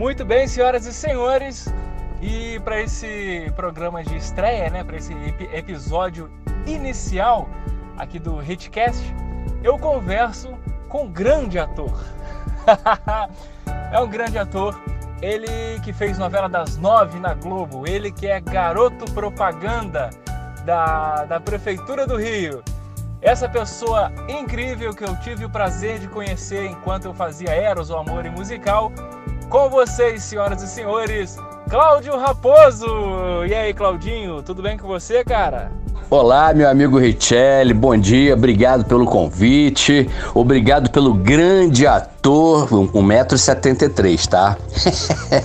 Muito bem, senhoras e senhores, e para esse programa de estreia, né, para esse ep episódio inicial aqui do Hitcast, eu converso com um grande ator. é um grande ator, ele que fez novela das nove na Globo, ele que é garoto propaganda da, da Prefeitura do Rio. Essa pessoa incrível que eu tive o prazer de conhecer enquanto eu fazia Eros, o Amor e Musical, com vocês, senhoras e senhores, Cláudio Raposo. E aí, Claudinho, tudo bem com você, cara? Olá, meu amigo Richelli, bom dia, obrigado pelo convite, obrigado pelo grande ator, 1,73m, tá?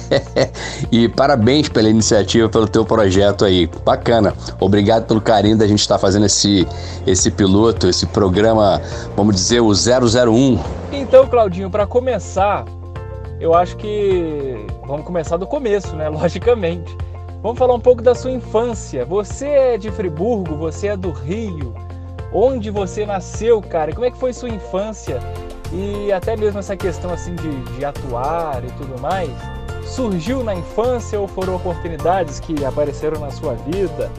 e parabéns pela iniciativa, pelo teu projeto aí, bacana. Obrigado pelo carinho da gente estar tá fazendo esse, esse piloto, esse programa, vamos dizer, o 001. Então, Claudinho, para começar, eu acho que vamos começar do começo, né? Logicamente. Vamos falar um pouco da sua infância. Você é de Friburgo, você é do Rio. Onde você nasceu, cara? Como é que foi sua infância? E até mesmo essa questão assim de, de atuar e tudo mais. Surgiu na infância ou foram oportunidades que apareceram na sua vida?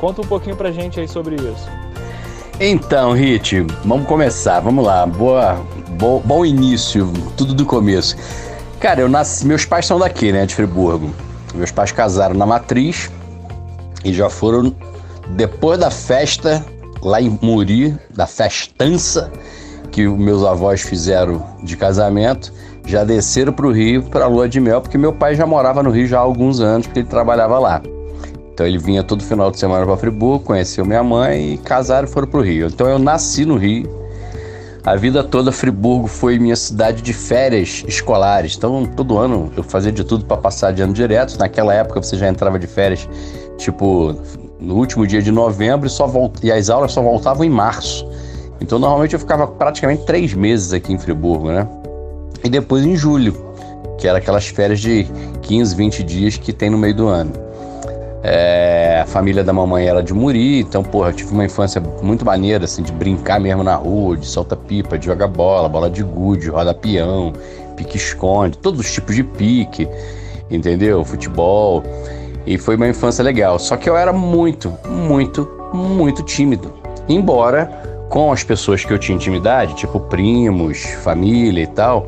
Conta um pouquinho pra gente aí sobre isso. Então, Rit, vamos começar. Vamos lá. Boa, bo, bom início, tudo do começo. Cara, eu nasci. Meus pais são daqui, né? De Friburgo. Meus pais casaram na matriz e já foram depois da festa lá em Muri, da festança que meus avós fizeram de casamento, já desceram para o Rio para a lua de mel, porque meu pai já morava no Rio já há alguns anos, porque ele trabalhava lá. Então ele vinha todo final de semana para Friburgo, conheceu minha mãe e casaram e foram para o Rio. Então eu nasci no Rio a vida toda, Friburgo foi minha cidade de férias escolares. Então, todo ano eu fazia de tudo para passar de ano direto. Naquela época você já entrava de férias, tipo, no último dia de novembro e, só e as aulas só voltavam em março. Então, normalmente eu ficava praticamente três meses aqui em Friburgo, né? E depois em julho, que era aquelas férias de 15, 20 dias que tem no meio do ano. É, a família da mamãe era de Muri, então, porra, eu tive uma infância muito maneira, assim, de brincar mesmo na rua, de solta pipa, de jogar bola, bola de gude, roda peão, pique-esconde, todos os tipos de pique, entendeu? Futebol. E foi uma infância legal. Só que eu era muito, muito, muito tímido. Embora com as pessoas que eu tinha intimidade, tipo primos, família e tal,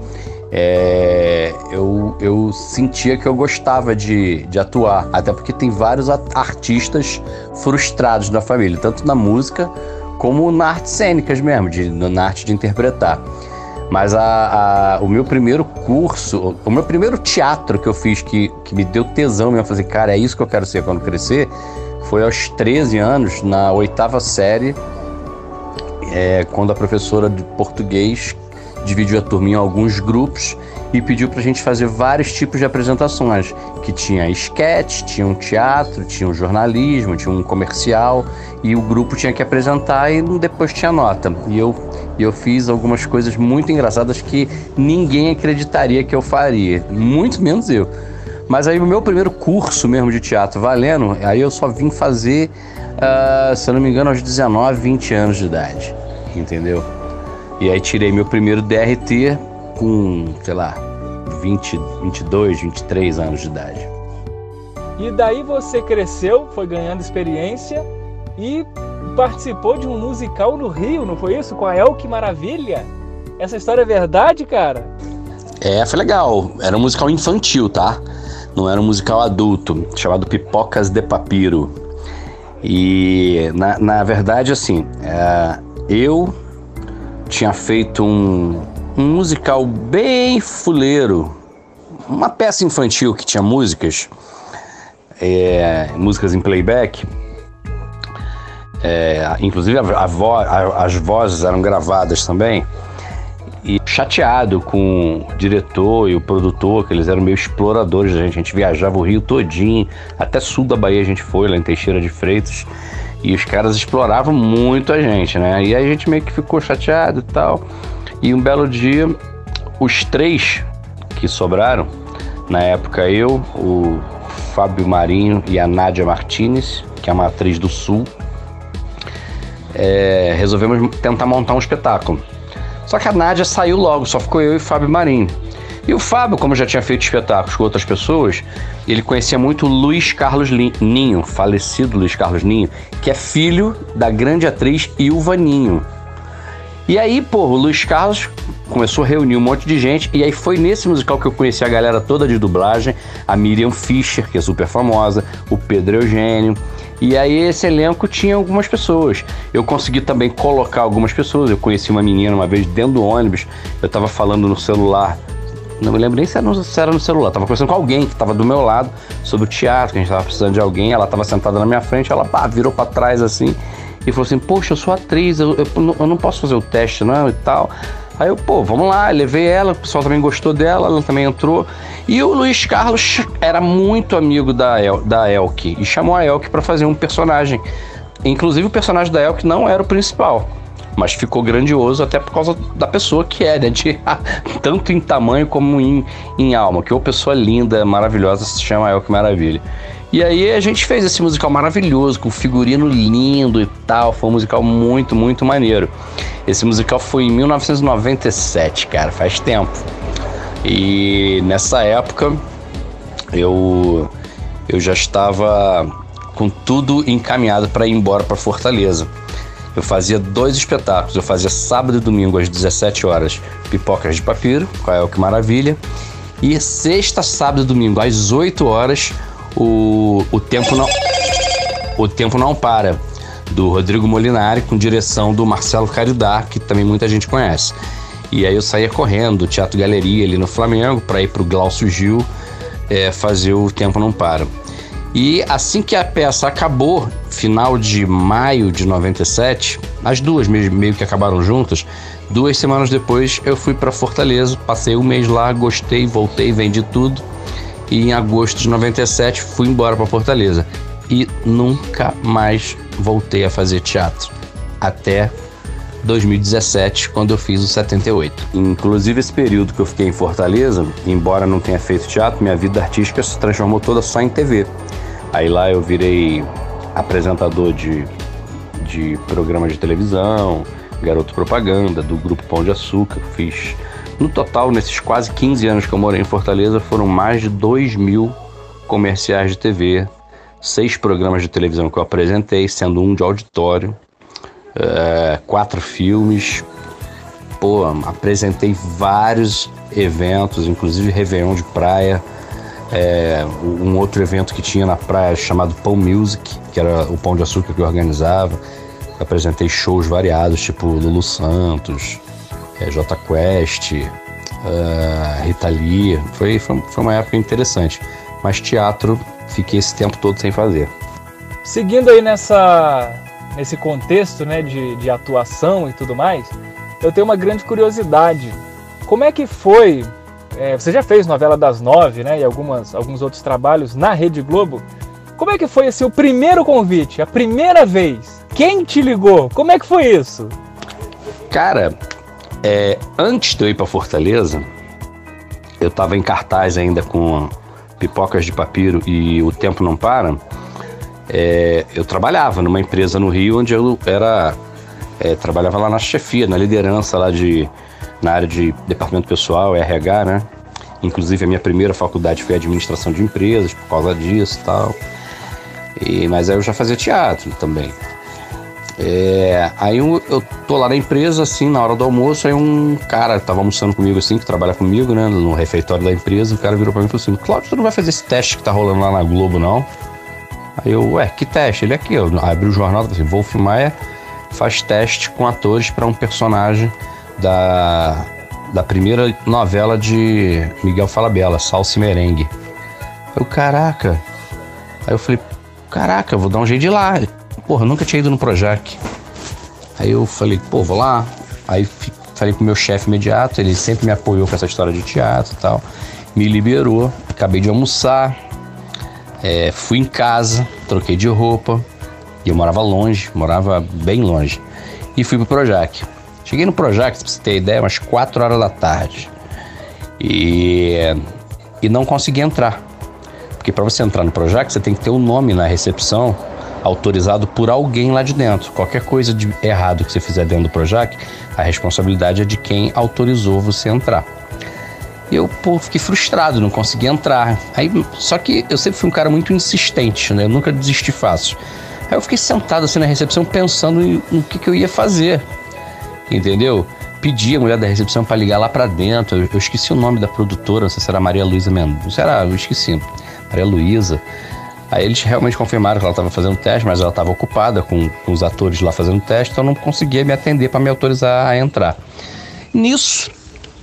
é, eu, eu sentia que eu gostava de, de atuar, até porque tem vários artistas frustrados na família, tanto na música como na arte cênicas mesmo, de, na arte de interpretar. Mas a, a, o meu primeiro curso, o meu primeiro teatro que eu fiz que, que me deu tesão mesmo, fazer, cara, é isso que eu quero ser quando crescer, foi aos 13 anos, na oitava série, é, quando a professora de português dividiu a turma em alguns grupos e pediu para a gente fazer vários tipos de apresentações, que tinha sketch, tinha um teatro, tinha um jornalismo, tinha um comercial, e o grupo tinha que apresentar e depois tinha nota. E eu, eu fiz algumas coisas muito engraçadas que ninguém acreditaria que eu faria, muito menos eu. Mas aí o meu primeiro curso mesmo de teatro valendo, aí eu só vim fazer, uh, se eu não me engano, aos 19, 20 anos de idade, entendeu? E aí tirei meu primeiro DRT com, sei lá, 20, 22, 23 anos de idade. E daí você cresceu, foi ganhando experiência e participou de um musical no Rio, não foi isso? Com a El, que maravilha! Essa história é verdade, cara? É, foi legal. Era um musical infantil, tá? Não era um musical adulto, chamado Pipocas de Papiro. E, na, na verdade, assim, é, eu tinha feito um, um musical bem fuleiro, uma peça infantil que tinha músicas, é, músicas em playback. É, inclusive a, a vo, a, as vozes eram gravadas também. E chateado com o diretor e o produtor, que eles eram meio exploradores da gente. A gente viajava o Rio todinho, até sul da Bahia a gente foi, lá em Teixeira de Freitas. E os caras exploravam muito a gente, né? E aí a gente meio que ficou chateado e tal. E um belo dia, os três que sobraram, na época eu, o Fábio Marinho e a Nádia Martinez, que é uma atriz do Sul, é, resolvemos tentar montar um espetáculo. Só que a Nádia saiu logo, só ficou eu e o Fábio Marinho. E o Fábio, como já tinha feito espetáculos com outras pessoas, ele conhecia muito Luiz Carlos Ninho, falecido Luiz Carlos Ninho, que é filho da grande atriz Ilva Ninho. E aí, pô, o Luiz Carlos começou a reunir um monte de gente, e aí foi nesse musical que eu conheci a galera toda de dublagem, a Miriam Fischer, que é super famosa, o Pedro Eugênio, e aí esse elenco tinha algumas pessoas. Eu consegui também colocar algumas pessoas. Eu conheci uma menina uma vez dentro do ônibus. Eu tava falando no celular. Não me lembro nem se era no, se era no celular. Tava conversando com alguém que tava do meu lado sobre o teatro, que a gente tava precisando de alguém. Ela tava sentada na minha frente. Ela pá, virou para trás assim e falou assim: Poxa, eu sou atriz, eu, eu, eu não posso fazer o teste, não e tal. Aí eu, pô, vamos lá, levei ela, o pessoal também gostou dela, ela também entrou. E o Luiz Carlos era muito amigo da, El, da Elke e chamou a Elke para fazer um personagem. Inclusive o personagem da Elke não era o principal, mas ficou grandioso até por causa da pessoa que é, né? De, tanto em tamanho como em, em alma, que uma pessoa linda, maravilhosa, se chama Elke Maravilha. E aí a gente fez esse musical maravilhoso, com figurino lindo e tal. Foi um musical muito, muito maneiro. Esse musical foi em 1997, cara, faz tempo. E nessa época eu eu já estava com tudo encaminhado para ir embora para Fortaleza. Eu fazia dois espetáculos. Eu fazia sábado e domingo às 17 horas, Pipocas de Papiro, qual é o que maravilha. E sexta, sábado e domingo às 8 horas, o, o tempo não o tempo não para do Rodrigo Molinari com direção do Marcelo Caridá que também muita gente conhece e aí eu saía correndo do Teatro Galeria ali no Flamengo para ir para o Glaucio Gil é, fazer o tempo não para e assim que a peça acabou final de maio de 97 as duas meio que acabaram juntas duas semanas depois eu fui para Fortaleza passei um mês lá gostei voltei vendi tudo e em agosto de 97 fui embora para Fortaleza e nunca mais voltei a fazer teatro até 2017, quando eu fiz o 78. Inclusive esse período que eu fiquei em Fortaleza, embora não tenha feito teatro, minha vida artística se transformou toda só em TV. Aí lá eu virei apresentador de, de programas de televisão, garoto propaganda do grupo Pão de Açúcar, fiz no total, nesses quase 15 anos que eu morei em Fortaleza, foram mais de 2 mil comerciais de TV, seis programas de televisão que eu apresentei, sendo um de auditório, é, quatro filmes. Pô, apresentei vários eventos, inclusive Réveillon de praia, é, um outro evento que tinha na praia chamado Pão Music, que era o Pão de Açúcar que organizava. apresentei shows variados, tipo Lulu Santos, é, J Quest, uh, Rita Lee. Foi, foi, foi uma época interessante. Mas teatro, fiquei esse tempo todo sem fazer. Seguindo aí nessa, nesse contexto né, de, de atuação e tudo mais, eu tenho uma grande curiosidade. Como é que foi? É, você já fez novela das nove, né? E algumas, alguns outros trabalhos na Rede Globo. Como é que foi esse o primeiro convite, a primeira vez? Quem te ligou? Como é que foi isso? Cara, é, antes de eu ir para Fortaleza, eu estava em cartaz ainda com Pipocas de Papiro e O Tempo Não Para. É, eu trabalhava numa empresa no Rio onde eu era é, trabalhava lá na chefia, na liderança lá de na área de departamento pessoal, RH, né? Inclusive a minha primeira faculdade foi administração de empresas por causa disso tal. E, mas aí eu já fazia teatro também. É, aí eu, eu tô lá na empresa, assim, na hora do almoço, aí um cara tava almoçando comigo, assim, que trabalha comigo, né, no refeitório da empresa, o cara virou pra mim e falou assim, Cláudio, tu não vai fazer esse teste que tá rolando lá na Globo, não? Aí eu, ué, que teste? Ele é aqui, eu abri o jornal, assim, Wolf Maia faz teste com atores para um personagem da, da primeira novela de Miguel Falabella, Salsa e Merengue. Eu, caraca. Aí eu falei, caraca, eu vou dar um jeito de ir lá. Porra, nunca tinha ido no Projac. Aí eu falei, pô, vou lá. Aí falei com o meu chefe imediato, ele sempre me apoiou com essa história de teatro e tal. Me liberou, acabei de almoçar, é, fui em casa, troquei de roupa. E eu morava longe, morava bem longe. E fui pro Projac. Cheguei no Projac, pra você ter ideia, umas 4 horas da tarde. E, e não consegui entrar. Porque para você entrar no Projac, você tem que ter o um nome na recepção autorizado por alguém lá de dentro. Qualquer coisa de errado que você fizer dentro do Projac, a responsabilidade é de quem autorizou você entrar. Eu, pô, fiquei frustrado, não consegui entrar. Aí, só que eu sempre fui um cara muito insistente, né? Eu nunca desisti fácil. Aí eu fiquei sentado assim na recepção pensando no que, que eu ia fazer. Entendeu? Pedi a mulher da recepção para ligar lá para dentro. Eu, eu, esqueci o nome da produtora, não sei se era Maria Luísa Mendonça. Era, eu esqueci. Maria Luísa. Aí eles realmente confirmaram que ela estava fazendo teste, mas ela estava ocupada com, com, os atores lá fazendo teste, então não conseguia me atender para me autorizar a entrar. Nisso,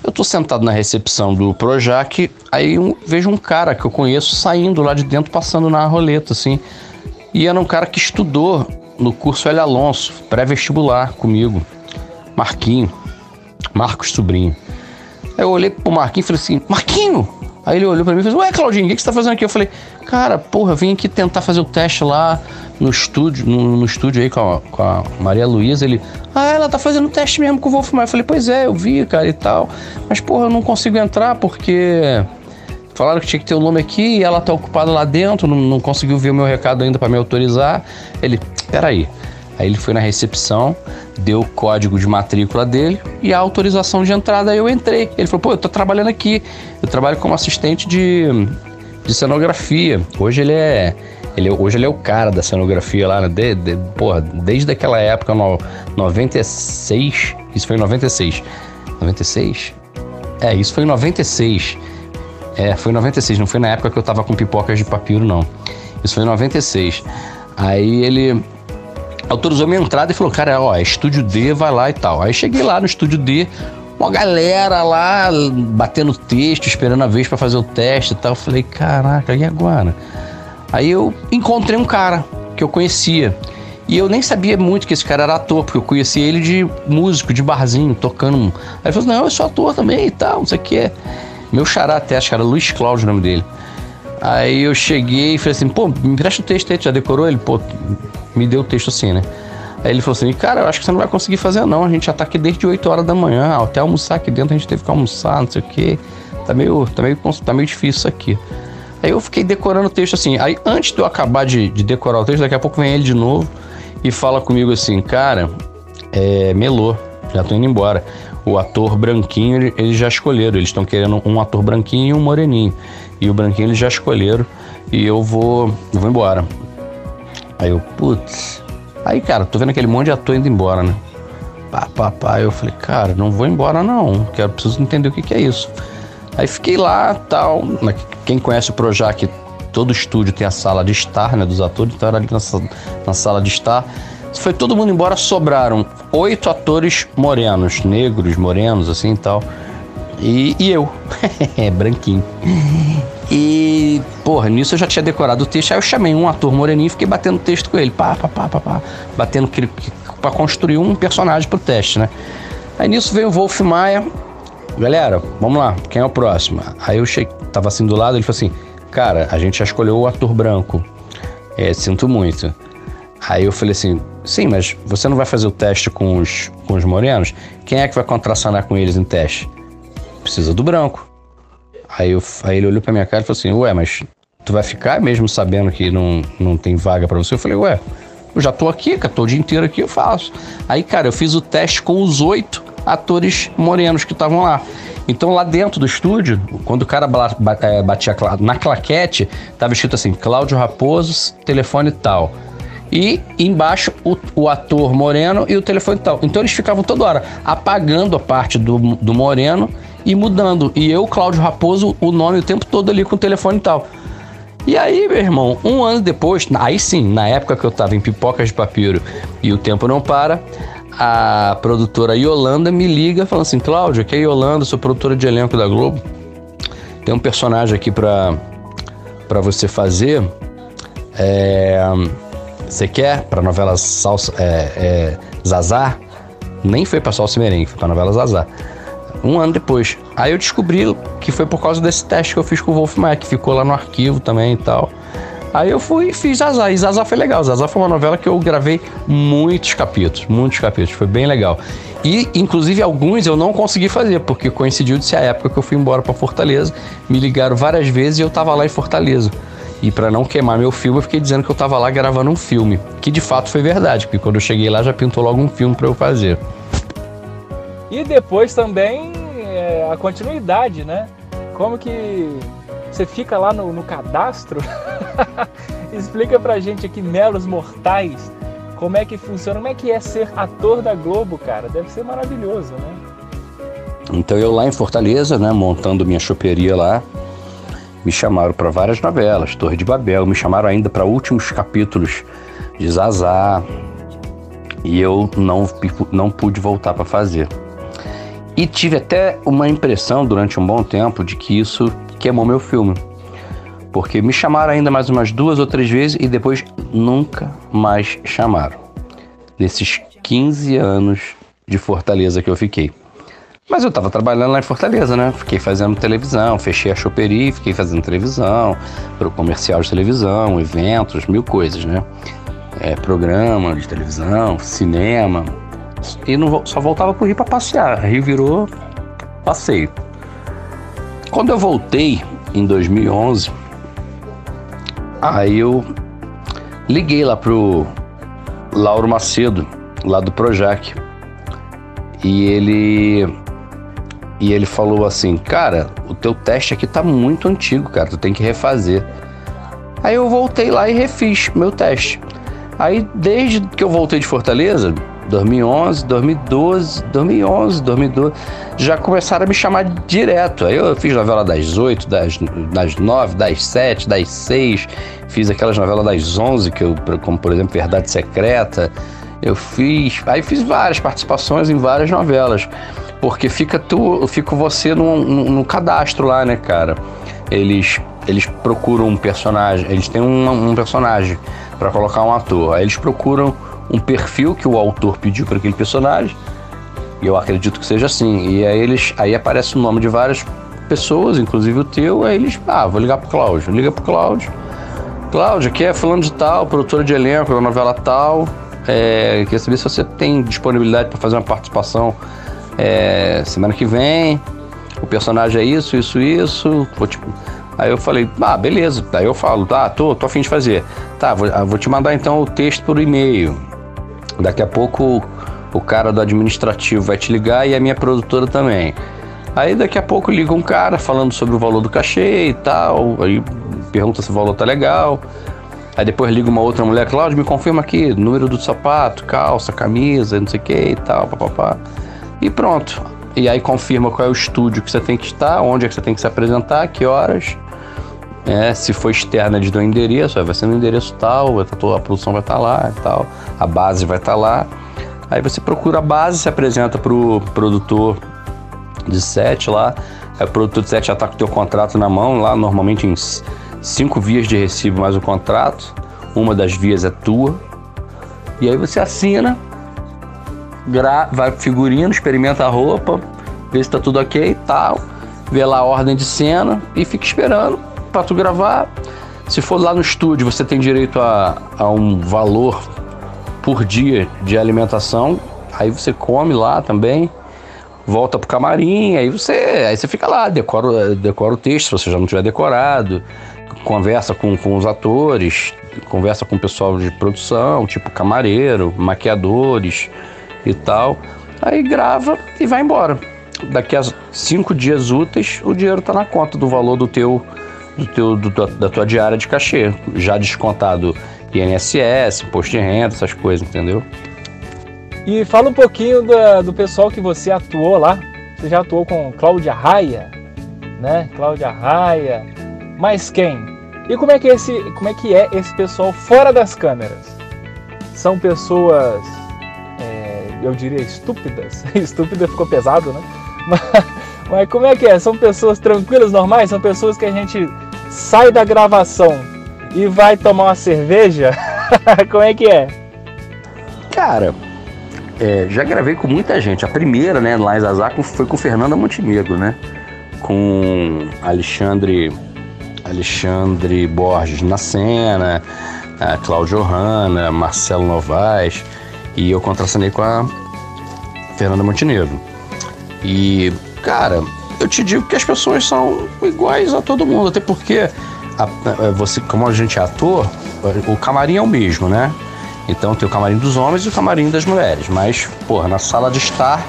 eu tô sentado na recepção do Projac, aí um, vejo um cara que eu conheço saindo lá de dentro, passando na roleta, assim. E era um cara que estudou no curso L. Alonso, pré-vestibular comigo. Marquinho. Marcos Sobrinho. Aí eu olhei pro Marquinho e falei assim, Marquinho! Aí ele olhou para mim e falou, ué, Claudinho, o que, que você tá fazendo aqui? Eu falei, cara, porra, vim aqui tentar fazer o teste lá no estúdio, no, no estúdio aí com a, com a Maria Luísa. Ele, ah, ela tá fazendo teste mesmo com o Wolfmar. Eu falei, pois é, eu vi, cara, e tal. Mas, porra, eu não consigo entrar porque falaram que tinha que ter o um nome aqui e ela tá ocupada lá dentro, não, não conseguiu ver o meu recado ainda para me autorizar. Ele, peraí. Aí ele foi na recepção, deu o código de matrícula dele e a autorização de entrada. Aí eu entrei. Ele falou: pô, eu tô trabalhando aqui. Eu trabalho como assistente de, de cenografia. Hoje ele é. Ele, hoje ele é o cara da cenografia lá, né? De, de, porra, desde aquela época, no 96. Isso foi em 96. 96? É, isso foi em 96. É, foi em 96, não foi na época que eu tava com pipocas de papiro, não. Isso foi em 96. Aí ele autorizou minha entrada e falou: Cara, ó, é estúdio D, vai lá e tal. Aí cheguei lá no estúdio D, uma galera lá batendo texto, esperando a vez para fazer o teste e tal. Eu falei: Caraca, e agora? Aí eu encontrei um cara que eu conhecia. E eu nem sabia muito que esse cara era ator, porque eu conhecia ele de músico, de barzinho, tocando. Aí ele falou: Não, eu sou ator também e tal, não sei o que. Meu xará até, acho que era Luiz Cláudio o nome dele. Aí eu cheguei e falei assim, pô, me empresta o texto aí, tu já decorou? Ele, pô, me deu o texto assim, né? Aí ele falou assim, cara, eu acho que você não vai conseguir fazer não, a gente já tá aqui desde 8 horas da manhã, até almoçar aqui dentro a gente teve que almoçar, não sei o quê. Tá meio, tá meio, tá meio difícil isso aqui. Aí eu fiquei decorando o texto assim. Aí antes de eu acabar de, de decorar o texto, daqui a pouco vem ele de novo e fala comigo assim, cara, é melô, já tô indo embora. O ator branquinho, eles já escolheram, eles estão querendo um ator branquinho e um moreninho. E o branquinho eles já escolheram e eu vou, eu vou embora. Aí eu, putz. Aí, cara, tô vendo aquele monte de ator indo embora, né? Pá, pá, pá. Eu falei, cara, não vou embora não. Quero, preciso entender o que, que é isso. Aí fiquei lá, tal. Quem conhece o Projac, todo estúdio tem a sala de estar, né, dos atores. Então era ali na, na sala de estar. Foi todo mundo embora, sobraram oito atores morenos, negros, morenos, assim e tal. E, e eu, branquinho. E, porra, nisso eu já tinha decorado o texto. Aí eu chamei um ator moreninho e fiquei batendo texto com ele. Pá, pá, pá, pá, pá. Batendo para construir um personagem pro teste, né? Aí nisso veio o Wolf Maia. Galera, vamos lá, quem é o próximo? Aí eu cheguei, tava assim do lado, ele falou assim: Cara, a gente já escolheu o ator branco. É, sinto muito. Aí eu falei assim: Sim, mas você não vai fazer o teste com os, com os morenos? Quem é que vai contracionar com eles em teste? Precisa do branco. Aí, eu, aí ele olhou pra minha cara e falou assim: Ué, mas tu vai ficar mesmo sabendo que não, não tem vaga para você? Eu falei: Ué, eu já tô aqui, cara, tô o dia inteiro aqui, eu faço. Aí, cara, eu fiz o teste com os oito atores morenos que estavam lá. Então, lá dentro do estúdio, quando o cara é, batia na claquete, tava escrito assim: Cláudio Raposo, telefone tal. E embaixo o, o, ator moreno e o telefone tal. Então eles ficavam toda hora apagando a parte do, do moreno e mudando. E eu, Cláudio Raposo, o nome o tempo todo ali com o telefone e tal. E aí, meu irmão, um ano depois, aí sim, na época que eu tava em Pipocas de Papiro e o tempo não para, a produtora Yolanda me liga falando assim: Cláudio, aqui é Yolanda, sou produtora de elenco da Globo. Tem um personagem aqui pra, pra você fazer. É, você quer? Pra novela Salsa, é, é, Zazar? Nem foi pra Salsa Merengue, foi pra novela Zazar um ano depois. Aí eu descobri que foi por causa desse teste que eu fiz com o Wolf que ficou lá no arquivo também e tal. Aí eu fui e fiz Zazá. E Zazá foi legal. Zazá foi uma novela que eu gravei muitos capítulos, muitos capítulos. Foi bem legal. E, inclusive, alguns eu não consegui fazer, porque coincidiu de ser a época que eu fui embora para Fortaleza. Me ligaram várias vezes e eu tava lá em Fortaleza. E para não queimar meu filme, eu fiquei dizendo que eu tava lá gravando um filme. Que de fato foi verdade, porque quando eu cheguei lá já pintou logo um filme para eu fazer. E depois também é, a continuidade, né? Como que você fica lá no, no cadastro? Explica pra gente aqui, meros mortais, como é que funciona, como é que é ser ator da Globo, cara? Deve ser maravilhoso, né? Então eu lá em Fortaleza, né, montando minha choperia lá, me chamaram para várias novelas, Torre de Babel, me chamaram ainda para últimos capítulos de Zazá, e eu não, não pude voltar para fazer. E tive até uma impressão durante um bom tempo de que isso queimou meu filme. Porque me chamaram ainda mais umas duas ou três vezes e depois nunca mais chamaram. Nesses 15 anos de Fortaleza que eu fiquei. Mas eu estava trabalhando lá em Fortaleza, né? Fiquei fazendo televisão, fechei a choperia, fiquei fazendo televisão, pro comercial de televisão, eventos, mil coisas, né? É, programa de televisão, cinema. E não, só voltava pro Rio para passear. Rio virou passeio. Quando eu voltei em 2011, aí eu liguei lá pro Lauro Macedo, lá do Projac. E ele e ele falou assim: "Cara, o teu teste aqui tá muito antigo, cara, tu tem que refazer". Aí eu voltei lá e refiz meu teste. Aí desde que eu voltei de Fortaleza, 2011, 2012, 2011, 2012, já começaram a me chamar direto. Aí eu fiz novela das 8, das, das 9, das 7, das 6, fiz aquelas novelas das 11, que eu, como por exemplo Verdade Secreta. Eu fiz, aí fiz várias participações em várias novelas, porque fica tu, fica você no, no, no cadastro lá, né, cara? Eles eles procuram um personagem, eles têm um, um personagem para colocar um ator. Aí eles procuram um perfil que o autor pediu para aquele personagem. E eu acredito que seja assim. E aí eles aí aparece o nome de várias pessoas, inclusive o teu, aí eles, ah, vou ligar pro Cláudio. Liga pro Cláudio. Cláudio, aqui é fulano de tal, produtora de elenco da novela tal. É, queria saber se você tem disponibilidade para fazer uma participação é, semana que vem. O personagem é isso, isso, isso. Vou, aí eu falei, ah, beleza. Aí eu falo, tá, tô, tô afim de fazer. Tá, vou, ah, vou te mandar então o texto por e-mail. Daqui a pouco o cara do administrativo vai te ligar e a minha produtora também. Aí daqui a pouco liga um cara falando sobre o valor do cachê e tal, aí pergunta se o valor tá legal. Aí depois liga uma outra mulher, Cláudio, me confirma aqui, número do sapato, calça, camisa, não sei o que e tal, papapá. E pronto. E aí confirma qual é o estúdio que você tem que estar, onde é que você tem que se apresentar, que horas. É, se for externa, eles dão endereço, vai ser no endereço tal, a produção vai estar lá e tal, a base vai estar lá. Aí você procura a base, se apresenta para o produtor de set lá, aí o produtor de set já está com o teu contrato na mão, lá normalmente em cinco vias de recibo mais o contrato, uma das vias é tua, e aí você assina, vai pro figurino, experimenta a roupa, vê se está tudo ok e tal, vê lá a ordem de cena e fica esperando para tu gravar. Se for lá no estúdio, você tem direito a, a um valor por dia de alimentação. Aí você come lá também, volta pro camarim, aí você, aí você fica lá, decora, decora o texto, se você já não tiver decorado, conversa com, com os atores, conversa com o pessoal de produção, tipo camareiro, maquiadores e tal. Aí grava e vai embora. Daqui a cinco dias úteis, o dinheiro está na conta do valor do teu do teu, do, da tua diária de cachê, já descontado INSS, imposto de renda, essas coisas, entendeu? E fala um pouquinho do, do pessoal que você atuou lá. Você já atuou com Cláudia Raia, né? Cláudia Raia. Mas quem? E como é que esse, como é que é esse pessoal fora das câmeras? São pessoas, é, eu diria estúpidas. Estúpida ficou pesado, né? Mas, mas como é que é? São pessoas tranquilas, normais? São pessoas que a gente sai da gravação e vai tomar uma cerveja? Como é que é? Cara, é, já gravei com muita gente. A primeira, né, lá em foi com Fernanda Montenegro, né? Com Alexandre, Alexandre Borges na cena, a Cláudio Hanna, Marcelo Novaes. E eu contracenei com a Fernanda Montenegro. E, cara, eu te digo que as pessoas são iguais a todo mundo, até porque a, a, você, como a gente é ator, o camarim é o mesmo, né? Então tem o camarim dos homens e o camarim das mulheres, mas, porra, na sala de estar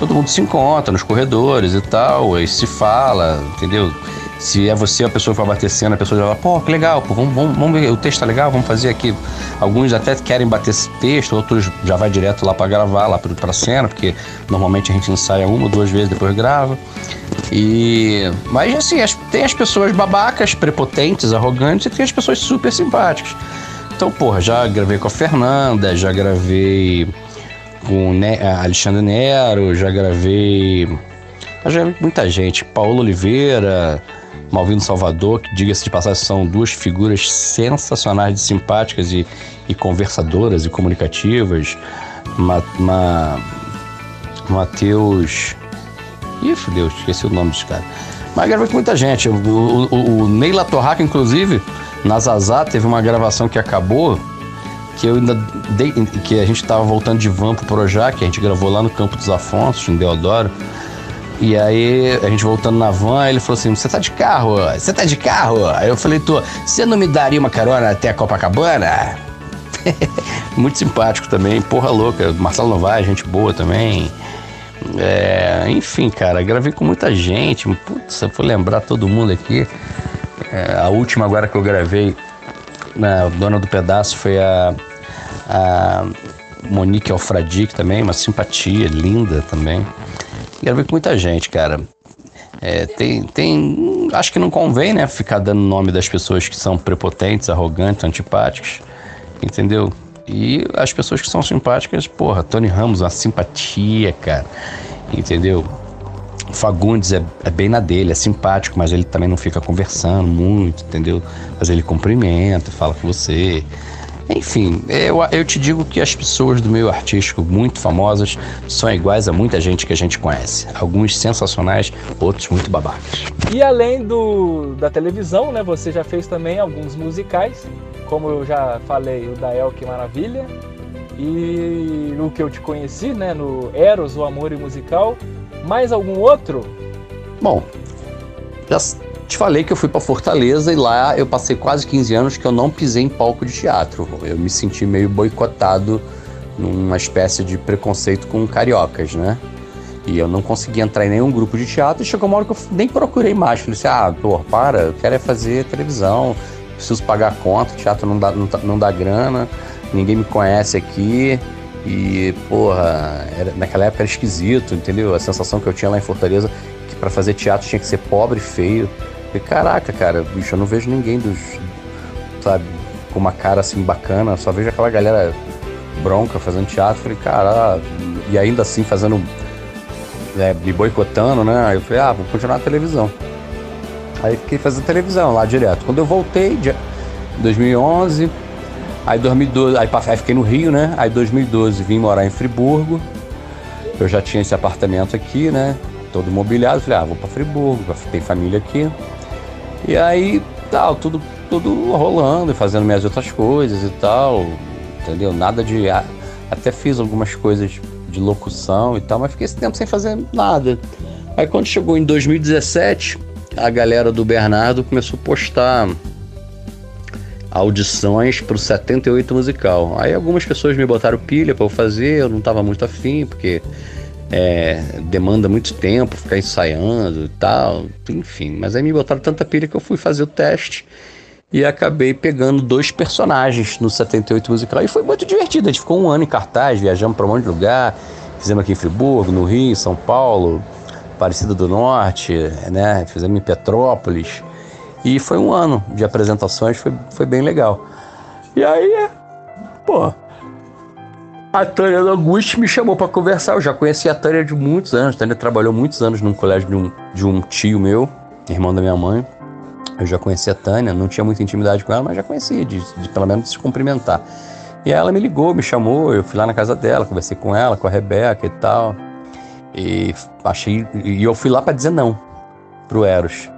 todo mundo se encontra nos corredores e tal, aí se fala, entendeu? Se é você a pessoa que vai bater cena, a pessoa já fala, pô, que legal, pô, vamos, vamos, vamos ver, o texto tá legal, vamos fazer aqui. Alguns até querem bater esse texto, outros já vai direto lá para gravar, lá pra cena, porque normalmente a gente ensaia uma ou duas vezes, depois grava. E. Mas assim, as, tem as pessoas babacas, prepotentes, arrogantes, e tem as pessoas super simpáticas. Então, porra, já gravei com a Fernanda, já gravei com o Alexandre Nero, já gravei. Já muita gente. Paulo Oliveira, Malvino Salvador, que diga-se de passagem, são duas figuras sensacionais de simpáticas e, e conversadoras e comunicativas. Ma, ma, Matheus. Ih, fudeu, esqueci o nome dos caras. Mas gravei com muita gente. O, o, o Neila Torraca, inclusive, na Zazá, teve uma gravação que acabou, que eu ainda dei, que a gente tava voltando de van pro Projac, que a gente gravou lá no Campo dos Afonsos, em Deodoro. E aí, a gente voltando na van, ele falou assim: Você tá de carro? Você tá de carro? Aí eu falei: Tô, você não me daria uma carona até a Copacabana? Muito simpático também, porra louca. Marcelo Novaes, gente boa também. É, enfim, cara, gravei com muita gente. Putz, eu for lembrar todo mundo aqui. É, a última agora que eu gravei, na dona do pedaço, foi a, a Monique Alfradique também, uma simpatia linda também. Gravei com muita gente, cara. É, tem, tem. Acho que não convém, né? Ficar dando nome das pessoas que são prepotentes, arrogantes, antipáticas. Entendeu? E as pessoas que são simpáticas, porra, Tony Ramos, uma simpatia, cara. Entendeu? Fagundes é, é, bem na dele, é simpático, mas ele também não fica conversando muito, entendeu? Mas ele cumprimenta, fala com você. Enfim, eu, eu te digo que as pessoas do meio artístico muito famosas são iguais a muita gente que a gente conhece. Alguns sensacionais, outros muito babacas. E além do, da televisão, né, você já fez também alguns musicais, como eu já falei, o da El Que Maravilha, e o que eu te conheci, né, no Eros, o Amor e Musical. Mais algum outro? Bom, já te falei que eu fui para Fortaleza e lá eu passei quase 15 anos que eu não pisei em palco de teatro. Eu me senti meio boicotado numa espécie de preconceito com cariocas, né? E eu não consegui entrar em nenhum grupo de teatro e chegou uma hora que eu nem procurei mais. Falei assim, ah, pô, para, eu quero é fazer televisão, preciso pagar conta, teatro não dá, não, não dá grana, ninguém me conhece aqui. E, porra, era, naquela época era esquisito, entendeu? A sensação que eu tinha lá em Fortaleza, que para fazer teatro tinha que ser pobre e feio. E caraca, cara, bicho, eu não vejo ninguém dos. Sabe, com uma cara assim bacana, só vejo aquela galera bronca fazendo teatro. Falei, cara, e ainda assim fazendo. Né, me boicotando, né? Aí eu falei, ah, vou continuar na televisão. Aí fiquei fazendo televisão lá direto. Quando eu voltei, em 2011, aí 2012, aí, aí fiquei no Rio, né? Aí 2012 vim morar em Friburgo. Eu já tinha esse apartamento aqui, né? Todo mobiliado. Falei, ah, vou para Friburgo, tem família aqui. E aí, tal, tudo, tudo rolando, fazendo minhas outras coisas e tal, entendeu? Nada de. Até fiz algumas coisas de locução e tal, mas fiquei esse tempo sem fazer nada. Aí quando chegou em 2017, a galera do Bernardo começou a postar audições pro 78 musical. Aí algumas pessoas me botaram pilha para eu fazer, eu não tava muito afim, porque é, demanda muito tempo ficar ensaiando e tal, enfim. Mas aí me botaram tanta pilha que eu fui fazer o teste e acabei pegando dois personagens no 78 Musical. E foi muito divertido. A gente ficou um ano em cartaz, viajamos para um monte de lugar. Fizemos aqui em Friburgo, no Rio, São Paulo, Aparecida do Norte, né? Fizemos em Petrópolis. E foi um ano de apresentações, foi, foi bem legal. E aí, pô, a Tânia Augusto me chamou para conversar. Eu já conhecia a Tânia de muitos anos. A Tânia trabalhou muitos anos num colégio de um, de um tio meu, irmão da minha mãe. Eu já conhecia a Tânia, não tinha muita intimidade com ela, mas já conhecia, de, de pelo menos se cumprimentar. E ela me ligou, me chamou, eu fui lá na casa dela, conversei com ela, com a Rebeca e tal. E achei. E eu fui lá para dizer não pro Eros.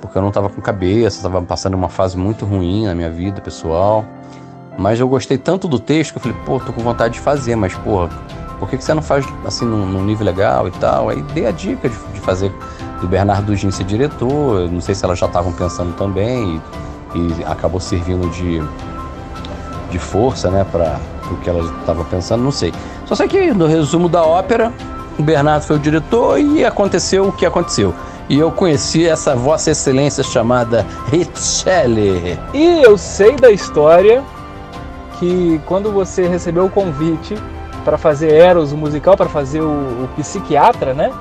Porque eu não tava com cabeça, tava passando uma fase muito ruim na minha vida pessoal. Mas eu gostei tanto do texto que eu falei, pô, tô com vontade de fazer, mas, porra, por que, que você não faz assim num, num nível legal e tal? Aí dei a dica de, de fazer do Bernardo Gin ser diretor. Não sei se elas já estavam pensando também e, e, acabou servindo de, de força, né, para o que elas estavam pensando, não sei. Só sei que no resumo da ópera, o Bernardo foi o diretor e aconteceu o que aconteceu. E eu conheci essa Vossa Excelência chamada Richelle. E eu sei da história que quando você recebeu o convite para fazer Eros, o musical, para fazer o, o, psiquiatra, né?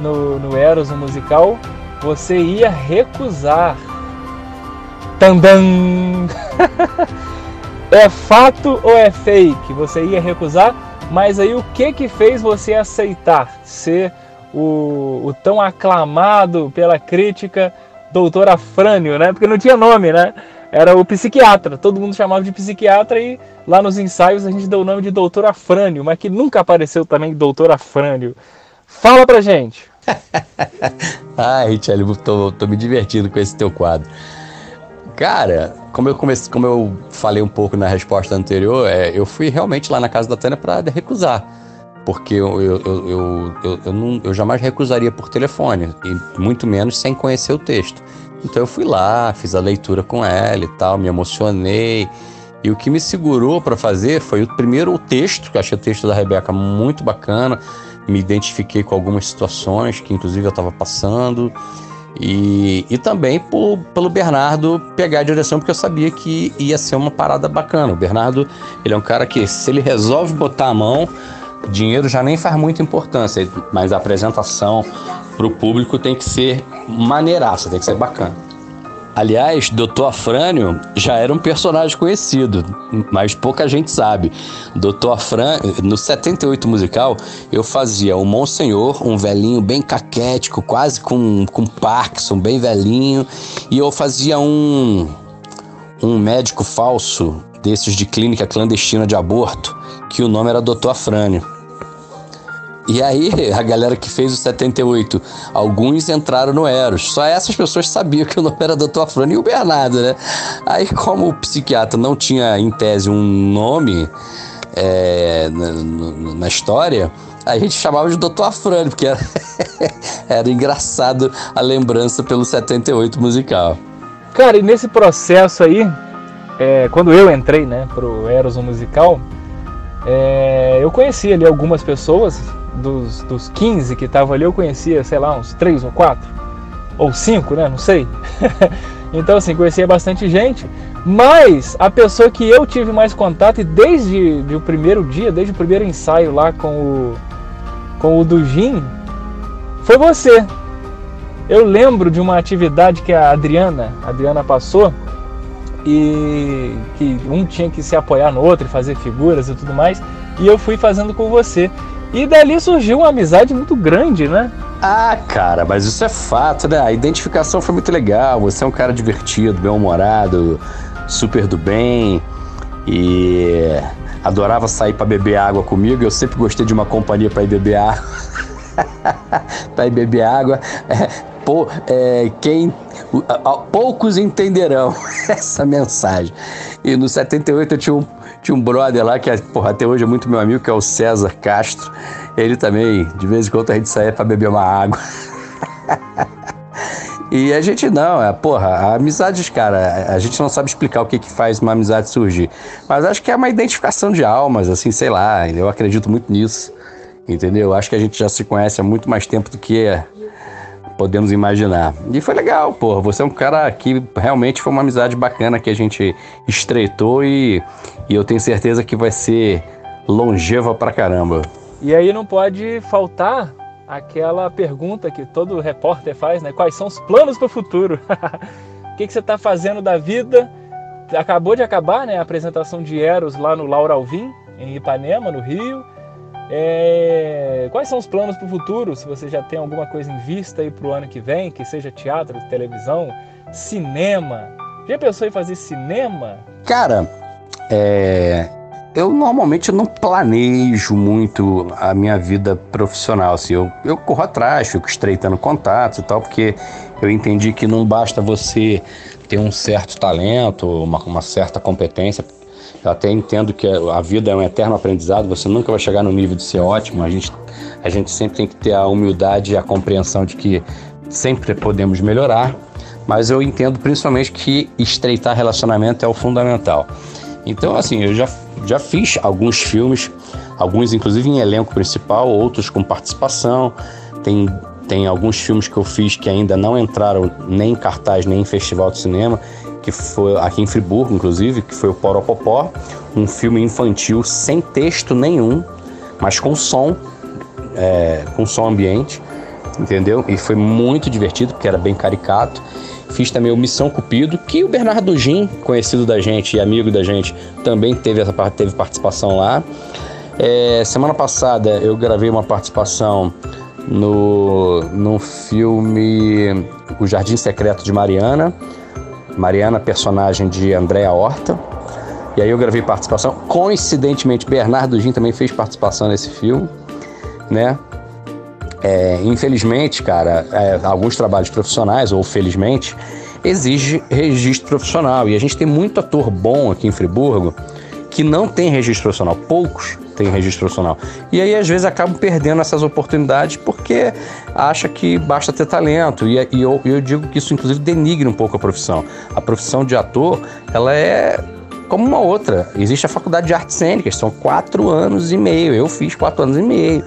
No, no Eros, o musical, você ia recusar. Tandam! é fato ou é fake? Você ia recusar, mas aí o que que fez você aceitar ser o, o tão aclamado pela crítica doutor Afrânio, né? Porque não tinha nome, né? Era o psiquiatra, todo mundo chamava de psiquiatra e lá nos ensaios a gente deu o nome de doutor Afrânio, mas que nunca apareceu também doutor Afrânio. Fala pra gente. Ai, Tchelle, tô, tô me divertindo com esse teu quadro. Cara, como eu, comecei, como eu falei um pouco na resposta anterior, é, eu fui realmente lá na casa da Tânia para recusar porque eu, eu, eu, eu, não, eu jamais recusaria por telefone, e muito menos sem conhecer o texto. Então eu fui lá, fiz a leitura com ela e tal, me emocionei. E o que me segurou para fazer foi o primeiro o texto, que eu achei o texto da Rebeca muito bacana, me identifiquei com algumas situações que inclusive eu estava passando. E, e também por, pelo Bernardo pegar a direção, porque eu sabia que ia ser uma parada bacana. O Bernardo, ele é um cara que, se ele resolve botar a mão, dinheiro já nem faz muita importância, mas a apresentação para o público tem que ser maneiraça, tem que ser bacana. Aliás, Dr. Afrânio já era um personagem conhecido, mas pouca gente sabe. Dr. Afrânio, no 78 musical, eu fazia o Monsenhor, um velhinho bem caquético, quase com, com Parkinson, bem velhinho, e eu fazia um, um médico falso, desses de clínica clandestina de aborto, que o nome era Dr. Afrânio. E aí, a galera que fez o 78, alguns entraram no Eros. Só essas pessoas sabiam que o nome era Dr. Afrânio e o Bernardo, né? Aí, como o psiquiatra não tinha, em tese, um nome é, na, na, história, a gente chamava de Dr. Afrânio, porque era, era engraçado a lembrança pelo 78 musical. Cara, e nesse processo aí, é, quando eu entrei, né, pro Eros musical, é, eu conhecia ali algumas pessoas, dos, dos 15 que estavam ali, eu conhecia, sei lá, uns 3 ou 4, ou 5, né? Não sei. então, assim, conhecia bastante gente, mas a pessoa que eu tive mais contato, e desde de o primeiro dia, desde o primeiro ensaio lá com o, com o Dujin, foi você. Eu lembro de uma atividade que a Adriana, a Adriana passou, e que um tinha que se apoiar no outro e fazer figuras e tudo mais, e eu fui fazendo com você. E dali surgiu uma amizade muito grande, né? Ah, cara, mas isso é fato, né? A identificação foi muito legal. Você é um cara divertido, bem-humorado, super do bem e adorava sair para beber água comigo. Eu sempre gostei de uma companhia para ir beber água. para ir beber água. Pô, é, quem poucos entenderão essa mensagem. E no 78 eu tinha um, tinha um brother lá que porra, até hoje é muito meu amigo, que é o César Castro. Ele também, de vez em quando, a gente saía para beber uma água. E a gente não, é, porra, a amizade, cara, a gente não sabe explicar o que, que faz uma amizade surgir. Mas acho que é uma identificação de almas, assim, sei lá, eu acredito muito nisso, entendeu? Acho que a gente já se conhece há muito mais tempo do que podemos imaginar. E foi legal, porra. Você é um cara que realmente foi uma amizade bacana que a gente estreitou e, e eu tenho certeza que vai ser longeva pra caramba. E aí não pode faltar aquela pergunta que todo repórter faz, né? Quais são os planos para o futuro? o que, que você está fazendo da vida? Acabou de acabar né, a apresentação de Eros lá no Laura Alvim, em Ipanema, no Rio. É... Quais são os planos para o futuro? Se você já tem alguma coisa em vista aí para o ano que vem, que seja teatro, televisão, cinema. Já pensou em fazer cinema? Cara, é... eu normalmente não planejo muito a minha vida profissional. Assim, eu, eu corro atrás, fico estreitando contatos e tal, porque eu entendi que não basta você ter um certo talento, uma, uma certa competência eu até entendo que a vida é um eterno aprendizado, você nunca vai chegar no nível de ser ótimo. A gente, a gente sempre tem que ter a humildade e a compreensão de que sempre podemos melhorar, mas eu entendo principalmente que estreitar relacionamento é o fundamental. Então, assim, eu já, já fiz alguns filmes, alguns inclusive em elenco principal, outros com participação. Tem, tem alguns filmes que eu fiz que ainda não entraram nem em cartaz, nem em festival de cinema, que foi aqui em Friburgo, inclusive, que foi o Poropopó, um filme infantil sem texto nenhum, mas com som, é, com som ambiente, entendeu? E foi muito divertido, porque era bem caricato. Fiz também o Missão Cupido, que o Bernardo Gin, conhecido da gente e amigo da gente, também teve, essa, teve participação lá. É, semana passada eu gravei uma participação no, no filme O Jardim Secreto de Mariana. Mariana, personagem de Andréa Horta. E aí eu gravei participação. Coincidentemente, Bernardo Gin também fez participação nesse filme, né? É, infelizmente, cara, é, alguns trabalhos profissionais, ou felizmente, exige registro profissional. E a gente tem muito ator bom aqui em Friburgo que não tem registro profissional. Poucos têm registro profissional. E aí, às vezes, acabam perdendo essas oportunidades porque acha que basta ter talento. E, e eu, eu digo que isso, inclusive, denigre um pouco a profissão. A profissão de ator, ela é como uma outra. Existe a faculdade de artes cênicas, são quatro anos e meio. Eu fiz quatro anos e meio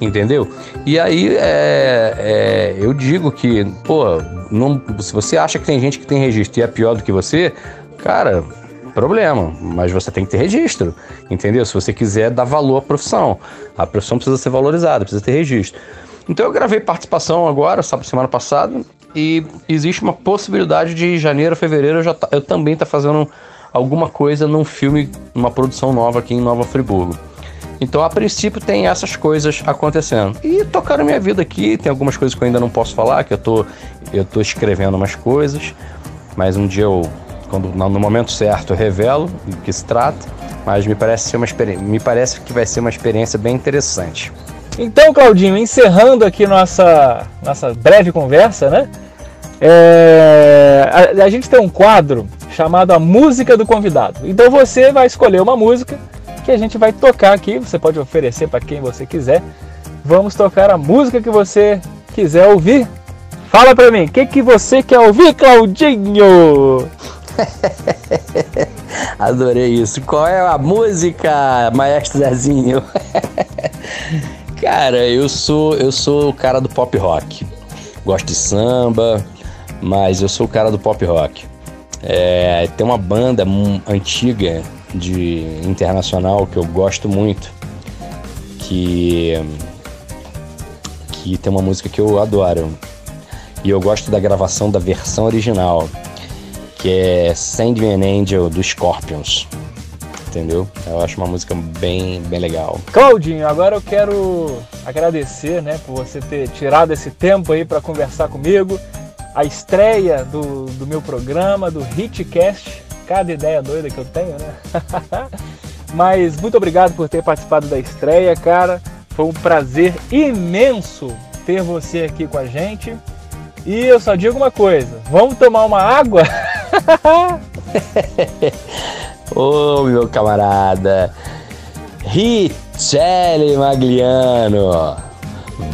entendeu? E aí é, é, eu digo que, pô, não, se você acha que tem gente que tem registro e é pior do que você, cara, problema, mas você tem que ter registro, entendeu? Se você quiser dar valor à profissão, a profissão precisa ser valorizada, precisa ter registro. Então eu gravei participação agora, sabe, semana passada, e existe uma possibilidade de janeiro, fevereiro eu, já tá, eu também estar tá fazendo alguma coisa num filme, numa produção nova aqui em Nova Friburgo. Então, a princípio, tem essas coisas acontecendo. E tocaram minha vida aqui, tem algumas coisas que eu ainda não posso falar, que eu tô, eu tô escrevendo umas coisas, mas um dia eu, quando, no momento certo, eu revelo do que se trata. Mas me parece, ser uma me parece que vai ser uma experiência bem interessante. Então, Claudinho, encerrando aqui nossa, nossa breve conversa, né? É, a, a gente tem um quadro chamado A Música do Convidado. Então você vai escolher uma música que a gente vai tocar aqui. Você pode oferecer para quem você quiser. Vamos tocar a música que você quiser ouvir. Fala para mim, o que, que você quer ouvir, Claudinho? Adorei isso. Qual é a música, Maestro Zezinho? cara, eu sou eu sou o cara do pop rock. Gosto de samba, mas eu sou o cara do pop rock. É, tem uma banda antiga de internacional que eu gosto muito, que que tem uma música que eu adoro. E eu gosto da gravação da versão original, que é Send Me an Angel do Scorpions. Entendeu? Eu acho uma música bem, bem legal. Claudinho, agora eu quero agradecer, né, por você ter tirado esse tempo aí para conversar comigo. A estreia do, do meu programa, do Hitcast, cada ideia doida que eu tenho, né? Mas muito obrigado por ter participado da estreia, cara. Foi um prazer imenso ter você aqui com a gente. E eu só digo uma coisa: vamos tomar uma água? Ô, meu camarada, Richelle Magliano.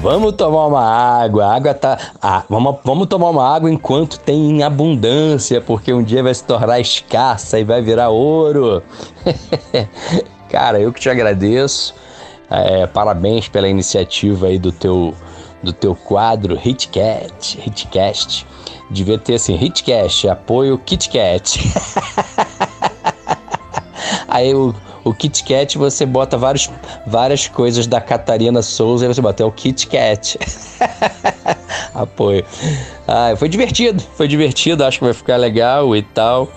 Vamos tomar uma água. A água tá. Ah, vamos, vamos tomar uma água enquanto tem em abundância, porque um dia vai se tornar escassa e vai virar ouro. Cara, eu que te agradeço. É, parabéns pela iniciativa aí do teu, do teu quadro Hitcat, Hitcast. Devia ter assim, Hitcast, apoio KitKat. aí o o você bota vários, várias coisas da Catarina Souza e você bota é o Kit Kat. Apoio. Ah, foi divertido, foi divertido, acho que vai ficar legal e tal.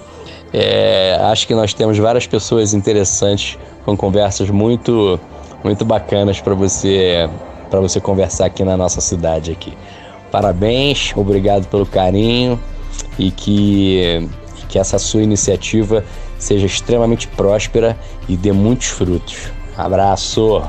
É, acho que nós temos várias pessoas interessantes com conversas muito muito bacanas para você para você conversar aqui na nossa cidade aqui. Parabéns, obrigado pelo carinho e que, que essa sua iniciativa seja extremamente próspera e dê muitos frutos. Abraço!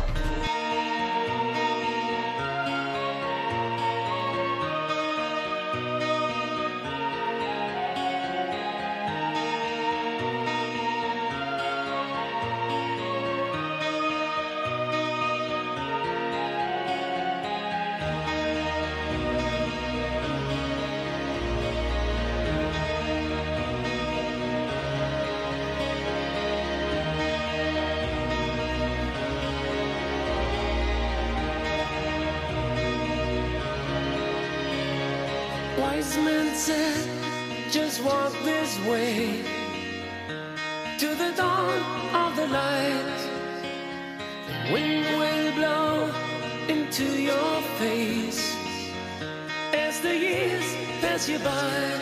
as the years pass you by.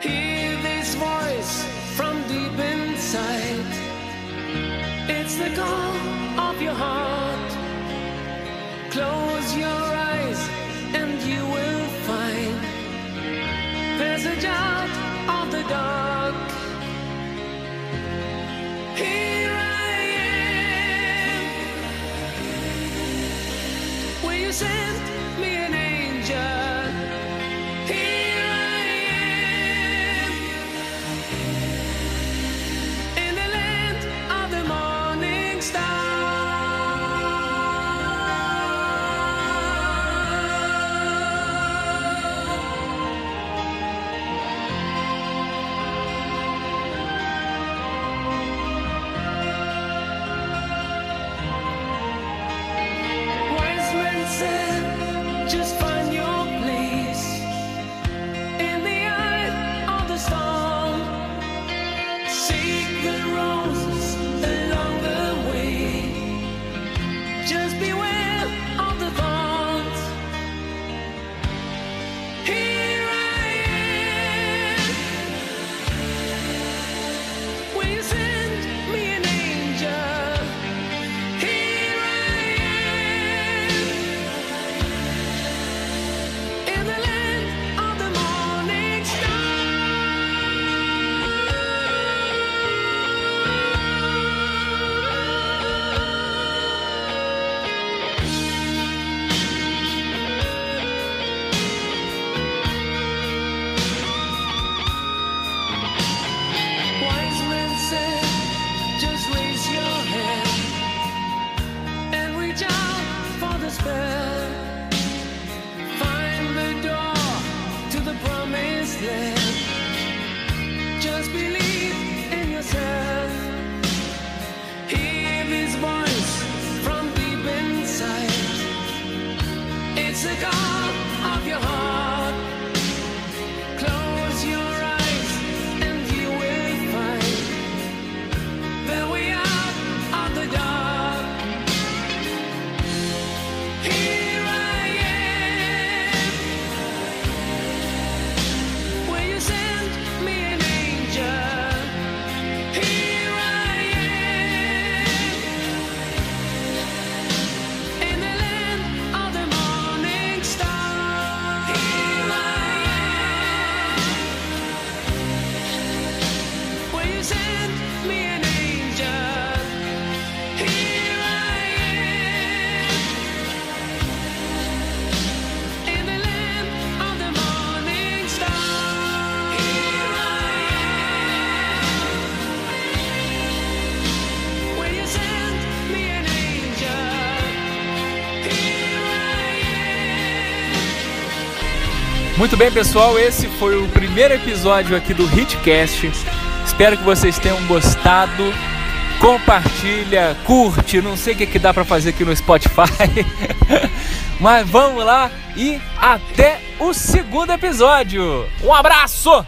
Hear this voice from deep inside. It's the call of your heart. Close your Muito bem, pessoal, esse foi o primeiro episódio aqui do Hitcast. Espero que vocês tenham gostado. Compartilha, curte, não sei o que, que dá para fazer aqui no Spotify. Mas vamos lá e até o segundo episódio. Um abraço!